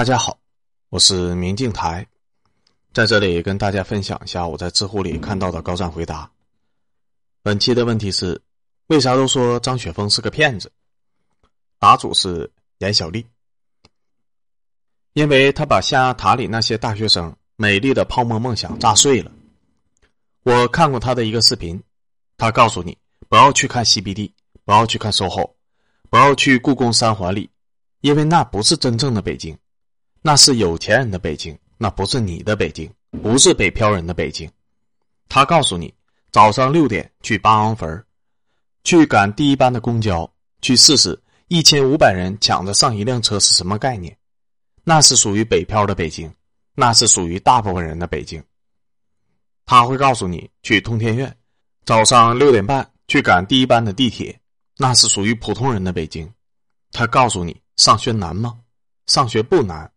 大家好，我是明镜台，在这里跟大家分享一下我在知乎里看到的高赞回答。本期的问题是：为啥都说张雪峰是个骗子？答主是严小丽，因为他把象牙塔里那些大学生美丽的泡沫梦想炸碎了。我看过他的一个视频，他告诉你不要去看 CBD，不要去看 SOHO，不要去故宫三环里，因为那不是真正的北京。那是有钱人的北京，那不是你的北京，不是北漂人的北京。他告诉你，早上六点去八王坟去赶第一班的公交，去试试一千五百人抢着上一辆车是什么概念。那是属于北漂的北京，那是属于大部分人的北京。他会告诉你去通天苑，早上六点半去赶第一班的地铁，那是属于普通人的北京。他告诉你上学难吗？上学不难。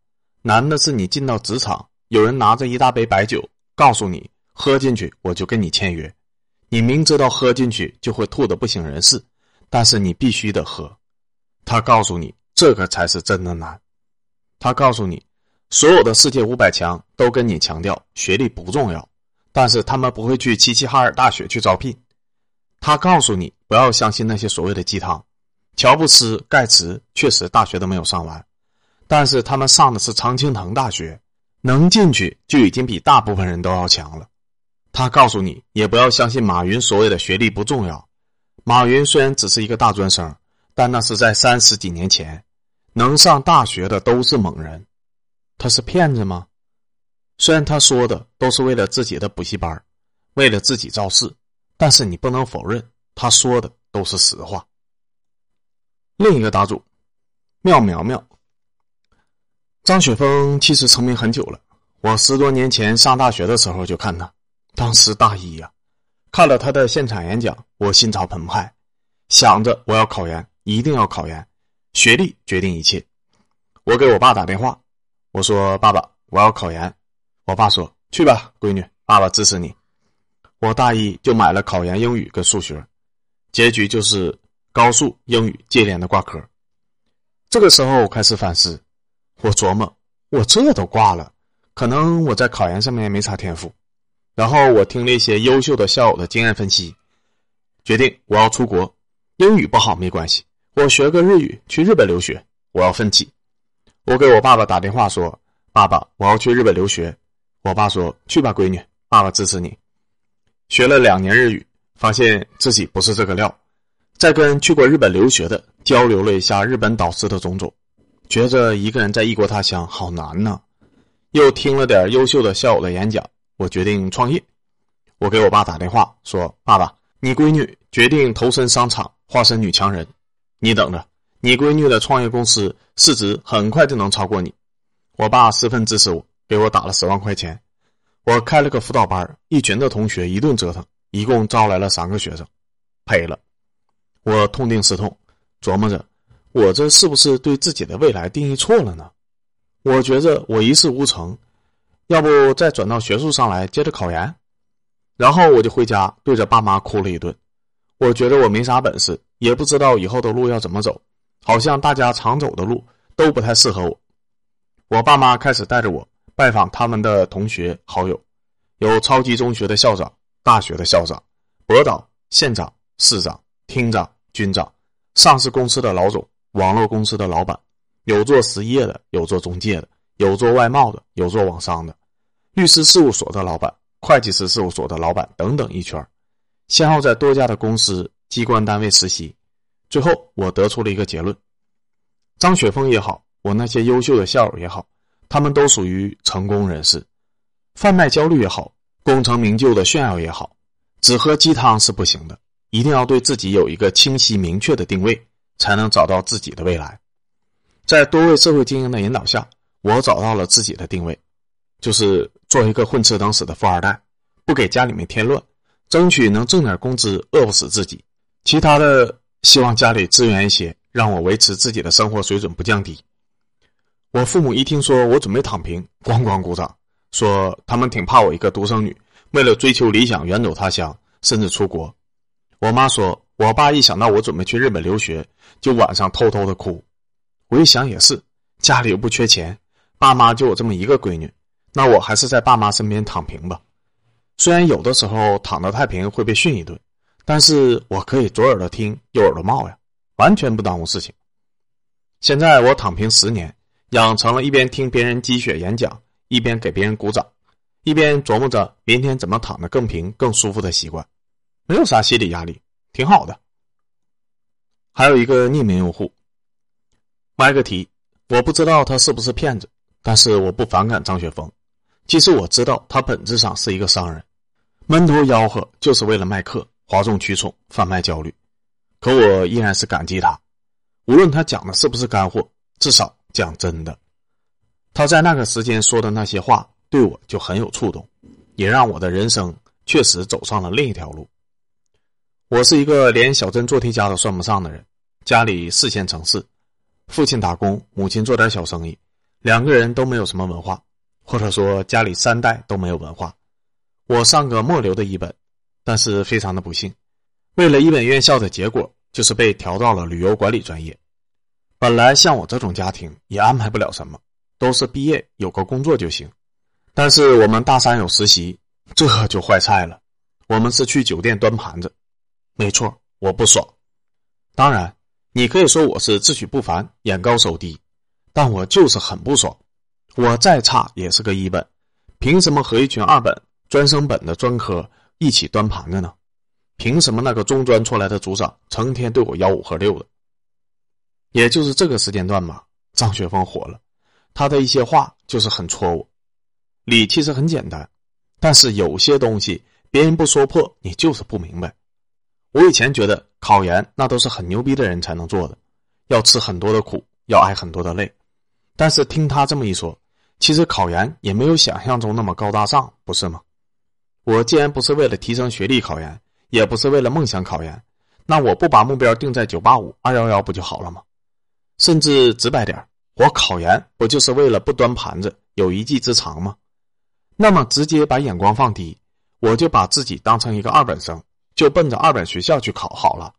难的是你进到职场，有人拿着一大杯白酒，告诉你喝进去我就跟你签约，你明知道喝进去就会吐得不省人事，但是你必须得喝。他告诉你这个才是真的难。他告诉你，所有的世界五百强都跟你强调学历不重要，但是他们不会去齐齐哈尔大学去招聘。他告诉你不要相信那些所谓的鸡汤，乔布斯、盖茨确实大学都没有上完。但是他们上的是常青藤大学，能进去就已经比大部分人都要强了。他告诉你，也不要相信马云所谓的学历不重要。马云虽然只是一个大专生，但那是在三十几年前，能上大学的都是猛人。他是骗子吗？虽然他说的都是为了自己的补习班，为了自己造势，但是你不能否认他说的都是实话。另一个答主，妙苗苗。张雪峰其实成名很久了，我十多年前上大学的时候就看他，当时大一呀，看了他的现场演讲，我心潮澎湃，想着我要考研，一定要考研，学历决定一切。我给我爸打电话，我说：“爸爸，我要考研。”我爸说：“去吧，闺女，爸爸支持你。”我大一就买了考研英语跟数学，结局就是高数英语接连的挂科。这个时候我开始反思。我琢磨，我这都挂了，可能我在考研上面没啥天赋。然后我听了一些优秀的校友的经验分析，决定我要出国。英语不好没关系，我学个日语去日本留学。我要奋起。我给我爸爸打电话说：“爸爸，我要去日本留学。”我爸说：“去吧，闺女，爸爸支持你。”学了两年日语，发现自己不是这个料。在跟去过日本留学的交流了一下日本导师的种种。觉着一个人在异国他乡好难呢，又听了点优秀的校友的演讲，我决定创业。我给我爸打电话说：“爸爸，你闺女决定投身商场，化身女强人，你等着，你闺女的创业公司市值很快就能超过你。”我爸十分支持我，给我打了十万块钱。我开了个辅导班，一群的同学一顿折腾，一共招来了三个学生，赔了。我痛定思痛，琢磨着。我这是不是对自己的未来定义错了呢？我觉着我一事无成，要不再转到学术上来接着考研。然后我就回家对着爸妈哭了一顿。我觉得我没啥本事，也不知道以后的路要怎么走，好像大家常走的路都不太适合我。我爸妈开始带着我拜访他们的同学好友，有超级中学的校长、大学的校长、博导、县长、市长、厅长、军长、上市公司的老总。网络公司的老板，有做实业的，有做中介的，有做外贸的，有做网商的，律师事务所的老板，会计师事务所的老板等等一圈先后在多家的公司机关单位实习，最后我得出了一个结论：张雪峰也好，我那些优秀的校友也好，他们都属于成功人士。贩卖焦虑也好，功成名就的炫耀也好，只喝鸡汤是不行的，一定要对自己有一个清晰明确的定位。才能找到自己的未来。在多位社会精英的引导下，我找到了自己的定位，就是做一个混吃等死的富二代，不给家里面添乱，争取能挣点工资，饿不死自己。其他的，希望家里支援一些，让我维持自己的生活水准不降低。我父母一听说我准备躺平，咣咣鼓掌，说他们挺怕我一个独生女，为了追求理想远走他乡，甚至出国。我妈说。我爸一想到我准备去日本留学，就晚上偷偷的哭。我一想也是，家里又不缺钱，爸妈就我这么一个闺女，那我还是在爸妈身边躺平吧。虽然有的时候躺得太平会被训一顿，但是我可以左耳朵听右耳朵冒呀，完全不耽误事情。现在我躺平十年，养成了一边听别人鸡血演讲，一边给别人鼓掌，一边琢磨着明天怎么躺得更平、更舒服的习惯，没有啥心理压力，挺好的。还有一个匿名用户，歪个题，我不知道他是不是骗子，但是我不反感张雪峰。其实我知道他本质上是一个商人，闷头吆喝就是为了卖课，哗众取宠，贩卖焦虑。可我依然是感激他，无论他讲的是不是干货，至少讲真的。他在那个时间说的那些话，对我就很有触动，也让我的人生确实走上了另一条路。我是一个连小镇做题家都算不上的人，家里四线城市，父亲打工，母亲做点小生意，两个人都没有什么文化，或者说家里三代都没有文化。我上个末流的一本，但是非常的不幸，为了一本院校的结果，就是被调到了旅游管理专业。本来像我这种家庭也安排不了什么，都是毕业有个工作就行。但是我们大三有实习，这就坏菜了。我们是去酒店端盘子。没错，我不爽。当然，你可以说我是自诩不凡、眼高手低，但我就是很不爽。我再差也是个一本，凭什么和一群二本、专升本的专科一起端盘子呢？凭什么那个中专出来的组长成天对我吆五喝六的？也就是这个时间段吧，张雪峰火了，他的一些话就是很戳我。理其实很简单，但是有些东西别人不说破，你就是不明白。我以前觉得考研那都是很牛逼的人才能做的，要吃很多的苦，要挨很多的累。但是听他这么一说，其实考研也没有想象中那么高大上，不是吗？我既然不是为了提升学历考研，也不是为了梦想考研，那我不把目标定在九八五、二幺幺不就好了吗？甚至直白点我考研不就是为了不端盘子，有一技之长吗？那么直接把眼光放低，我就把自己当成一个二本生。就奔着二本学校去考好了，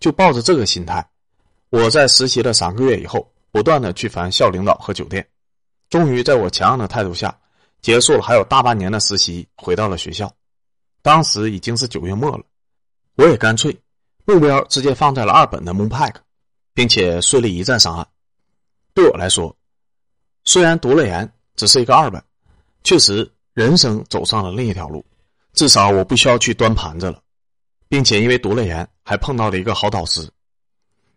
就抱着这个心态，我在实习了三个月以后，不断的去烦校领导和酒店，终于在我强硬的态度下，结束了还有大半年的实习，回到了学校。当时已经是九月末了，我也干脆目标直接放在了二本的 Moonpack，并且顺利一战上岸。对我来说，虽然读了研只是一个二本，确实人生走上了另一条路。至少我不需要去端盘子了，并且因为读了研，还碰到了一个好导师。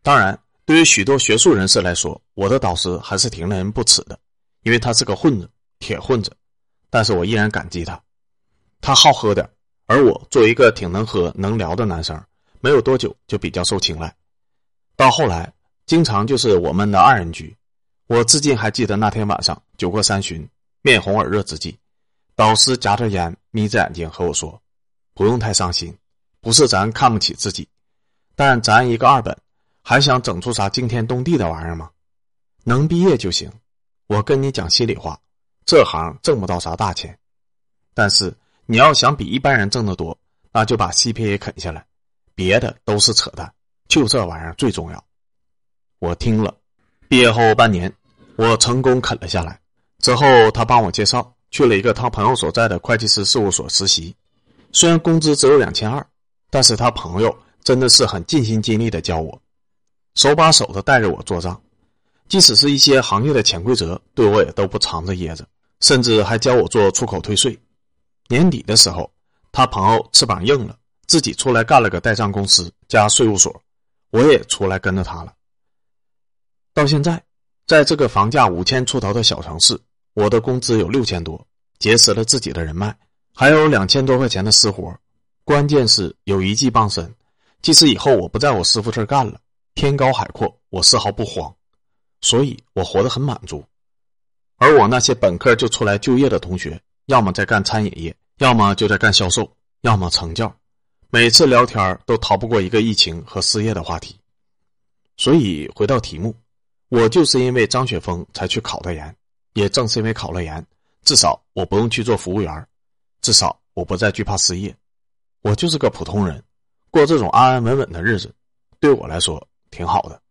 当然，对于许多学术人士来说，我的导师还是挺令人不齿的，因为他是个混子，铁混子。但是我依然感激他。他好喝点，而我作为一个挺能喝、能聊的男生，没有多久就比较受青睐。到后来，经常就是我们的二人局。我至今还记得那天晚上，酒过三巡，面红耳热之际。导师夹着烟，眯着眼睛和我说：“不用太伤心，不是咱看不起自己，但咱一个二本，还想整出啥惊天动地的玩意儿吗？能毕业就行。我跟你讲心里话，这行挣不到啥大钱，但是你要想比一般人挣得多，那就把 CPA 啃下来，别的都是扯淡，就这玩意儿最重要。”我听了，毕业后半年，我成功啃了下来。之后他帮我介绍。去了一个他朋友所在的会计师事务所实习，虽然工资只有两千二，但是他朋友真的是很尽心尽力的教我，手把手的带着我做账，即使是一些行业的潜规则，对我也都不藏着掖着，甚至还教我做出口退税。年底的时候，他朋友翅膀硬了，自己出来干了个代账公司加税务所，我也出来跟着他了。到现在，在这个房价五千出头的小城市。我的工资有六千多，结识了自己的人脉，还有两千多块钱的私活，关键是有一技傍身。即使以后我不在我师傅这儿干了，天高海阔，我丝毫不慌，所以我活得很满足。而我那些本科就出来就业的同学，要么在干餐饮业，要么就在干销售，要么成教，每次聊天都逃不过一个疫情和失业的话题。所以回到题目，我就是因为张雪峰才去考的研。也正是因为考了研，至少我不用去做服务员，至少我不再惧怕失业，我就是个普通人，过这种安安稳稳的日子，对我来说挺好的。